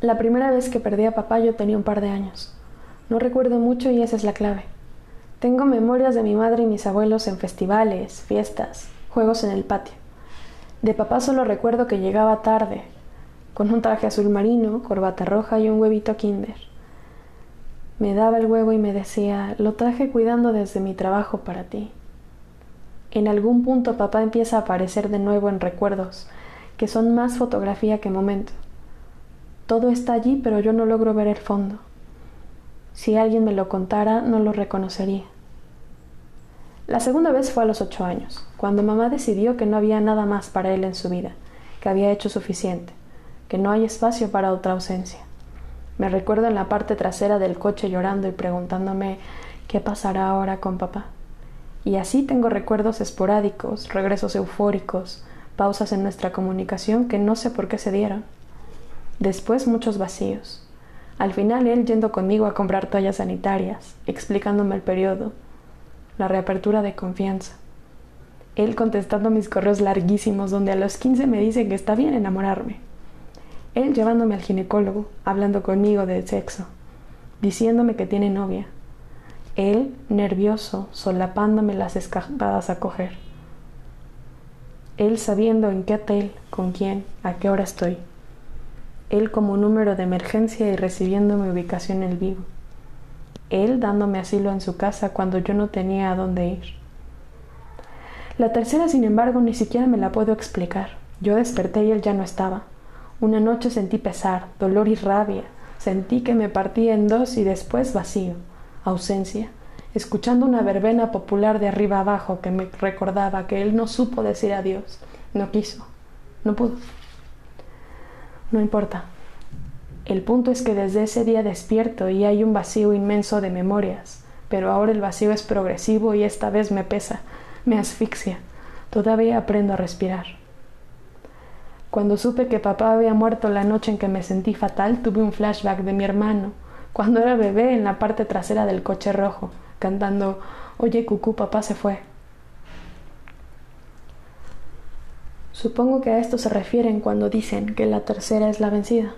La primera vez que perdí a papá yo tenía un par de años. No recuerdo mucho y esa es la clave. Tengo memorias de mi madre y mis abuelos en festivales, fiestas, juegos en el patio. De papá solo recuerdo que llegaba tarde, con un traje azul marino, corbata roja y un huevito kinder. Me daba el huevo y me decía, lo traje cuidando desde mi trabajo para ti. En algún punto papá empieza a aparecer de nuevo en recuerdos, que son más fotografía que momento. Todo está allí, pero yo no logro ver el fondo. Si alguien me lo contara, no lo reconocería. La segunda vez fue a los ocho años, cuando mamá decidió que no había nada más para él en su vida, que había hecho suficiente, que no hay espacio para otra ausencia. Me recuerdo en la parte trasera del coche llorando y preguntándome qué pasará ahora con papá. Y así tengo recuerdos esporádicos, regresos eufóricos, pausas en nuestra comunicación que no sé por qué se dieron. Después muchos vacíos, al final él yendo conmigo a comprar toallas sanitarias, explicándome el periodo, la reapertura de confianza. Él contestando mis correos larguísimos donde a los 15 me dicen que está bien enamorarme. Él llevándome al ginecólogo, hablando conmigo de sexo, diciéndome que tiene novia. Él, nervioso, solapándome las escapadas a coger. Él sabiendo en qué hotel, con quién, a qué hora estoy él como número de emergencia y recibiendo mi ubicación en vivo, él dándome asilo en su casa cuando yo no tenía a dónde ir. La tercera, sin embargo, ni siquiera me la puedo explicar. Yo desperté y él ya no estaba. Una noche sentí pesar, dolor y rabia. Sentí que me partía en dos y después vacío, ausencia, escuchando una verbena popular de arriba abajo que me recordaba que él no supo decir adiós, no quiso, no pudo. No importa. El punto es que desde ese día despierto y hay un vacío inmenso de memorias, pero ahora el vacío es progresivo y esta vez me pesa, me asfixia. Todavía aprendo a respirar. Cuando supe que papá había muerto la noche en que me sentí fatal, tuve un flashback de mi hermano, cuando era bebé en la parte trasera del coche rojo, cantando Oye, cucú, papá se fue. Supongo que a esto se refieren cuando dicen que la tercera es la vencida.